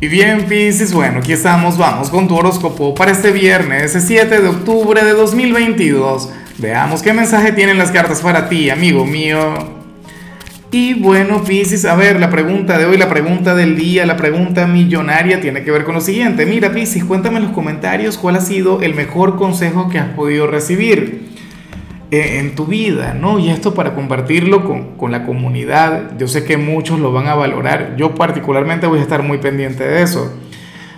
Y bien, Pisces, bueno, aquí estamos, vamos con tu horóscopo para este viernes, 7 de octubre de 2022. Veamos qué mensaje tienen las cartas para ti, amigo mío. Y bueno, Pisces, a ver, la pregunta de hoy, la pregunta del día, la pregunta millonaria tiene que ver con lo siguiente. Mira, Pisces, cuéntame en los comentarios cuál ha sido el mejor consejo que has podido recibir. Eh, en tu vida, ¿no? Y esto para compartirlo con, con, la comunidad. Yo sé que muchos lo van a valorar. Yo particularmente voy a estar muy pendiente de eso.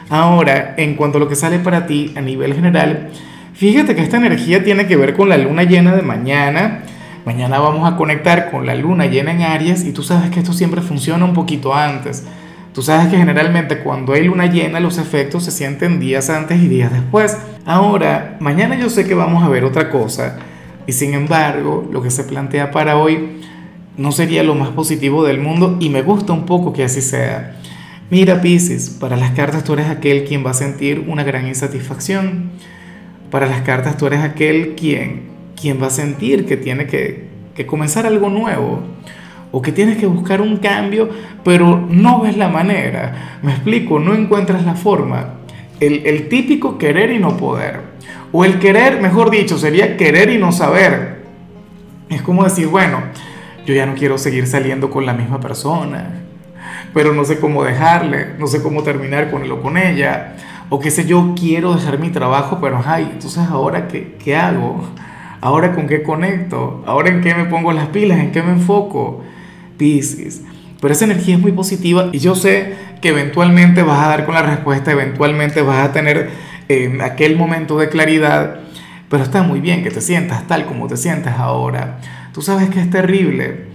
Ahora, en cuanto a lo que sale para ti a nivel general, fíjate que esta energía tiene que ver con la luna llena de mañana. Mañana vamos a conectar con la luna llena en Aries y tú sabes que esto siempre funciona un poquito antes. Tú sabes que generalmente cuando hay luna llena los efectos se sienten días antes y días después. Ahora, mañana yo sé que vamos a ver otra cosa y sin embargo, lo que se plantea para hoy no sería lo más positivo del mundo y me gusta un poco que así sea. Mira, Pisces, para las cartas tú eres aquel quien va a sentir una gran insatisfacción. Para las cartas tú eres aquel quien, quien va a sentir que tiene que, que comenzar algo nuevo o que tienes que buscar un cambio, pero no ves la manera. Me explico, no encuentras la forma. El, el típico querer y no poder. O el querer, mejor dicho, sería querer y no saber. Es como decir, bueno, yo ya no quiero seguir saliendo con la misma persona, pero no sé cómo dejarle, no sé cómo terminar con él o con ella, o qué sé yo, quiero dejar mi trabajo, pero ay, entonces ahora qué, qué hago, ahora con qué conecto, ahora en qué me pongo las pilas, en qué me enfoco, Pisces. Pero esa energía es muy positiva y yo sé que eventualmente vas a dar con la respuesta, eventualmente vas a tener en aquel momento de claridad, pero está muy bien que te sientas tal como te sientes ahora. Tú sabes que es terrible.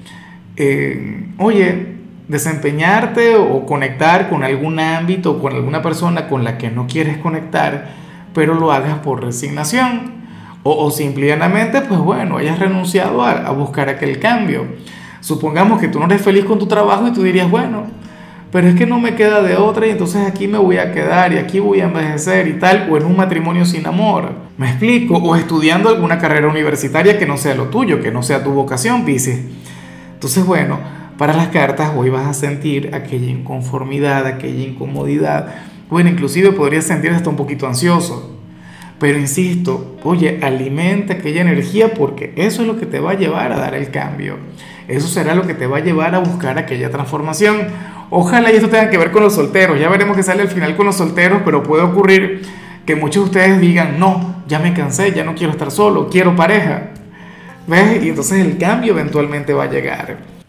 Eh, oye, desempeñarte o conectar con algún ámbito o con alguna persona con la que no quieres conectar, pero lo hagas por resignación. O, o simplemente, pues bueno, hayas renunciado a buscar aquel cambio. Supongamos que tú no eres feliz con tu trabajo y tú dirías, bueno, pero es que no me queda de otra y entonces aquí me voy a quedar y aquí voy a envejecer y tal, o en un matrimonio sin amor. ¿Me explico? O estudiando alguna carrera universitaria que no sea lo tuyo, que no sea tu vocación, Pisces. Entonces, bueno, para las cartas hoy vas a sentir aquella inconformidad, aquella incomodidad. Bueno, inclusive podrías sentir hasta un poquito ansioso. Pero insisto, oye, alimenta aquella energía porque eso es lo que te va a llevar a dar el cambio. Eso será lo que te va a llevar a buscar aquella transformación. Ojalá y esto tenga que ver con los solteros. Ya veremos qué sale al final con los solteros, pero puede ocurrir que muchos de ustedes digan, no, ya me cansé, ya no quiero estar solo, quiero pareja. ¿Ves? Y entonces el cambio eventualmente va a llegar.